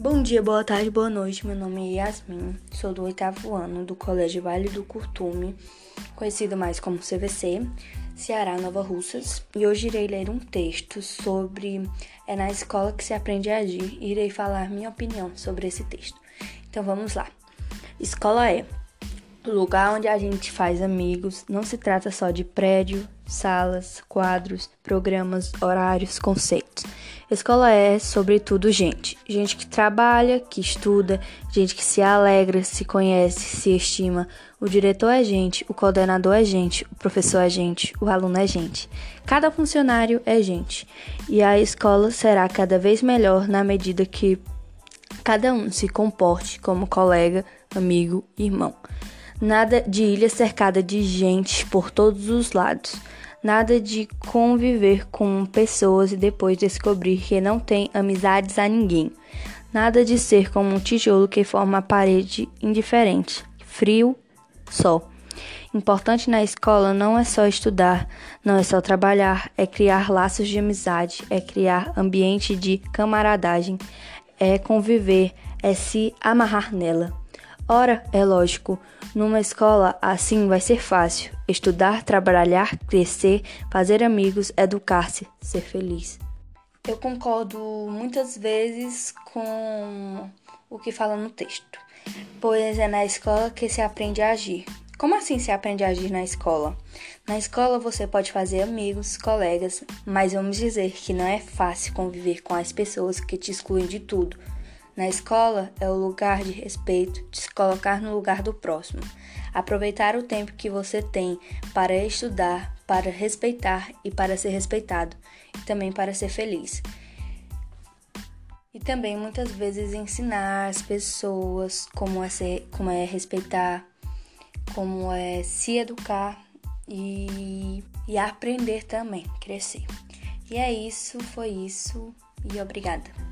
Bom dia, boa tarde, boa noite. Meu nome é Yasmin, sou do oitavo ano do Colégio Vale do Curtume, conhecido mais como CVC, Ceará, Nova Russas, e hoje irei ler um texto sobre É na escola que se aprende a agir e irei falar minha opinião sobre esse texto. Então vamos lá. Escola é lugar onde a gente faz amigos, não se trata só de prédio, salas, quadros, programas, horários, conceitos. Escola é, sobretudo, gente. Gente que trabalha, que estuda, gente que se alegra, se conhece, se estima. O diretor é gente, o coordenador é gente, o professor é gente, o aluno é gente. Cada funcionário é gente. E a escola será cada vez melhor na medida que cada um se comporte como colega, amigo, irmão. Nada de ilha cercada de gente por todos os lados. Nada de conviver com pessoas e depois descobrir que não tem amizades a ninguém. Nada de ser como um tijolo que forma a parede indiferente, frio, só. Importante na escola não é só estudar, não é só trabalhar, é criar laços de amizade, é criar ambiente de camaradagem, é conviver, é se amarrar nela. Ora, é lógico, numa escola assim vai ser fácil estudar, trabalhar, crescer, fazer amigos, educar-se, ser feliz. Eu concordo muitas vezes com o que fala no texto, pois é na escola que se aprende a agir. Como assim se aprende a agir na escola? Na escola você pode fazer amigos, colegas, mas vamos dizer que não é fácil conviver com as pessoas que te excluem de tudo na escola é o lugar de respeito, de se colocar no lugar do próximo. Aproveitar o tempo que você tem para estudar, para respeitar e para ser respeitado, e também para ser feliz. E também muitas vezes ensinar as pessoas como é, ser, como é respeitar, como é se educar e, e aprender também, crescer. E é isso, foi isso, e obrigada.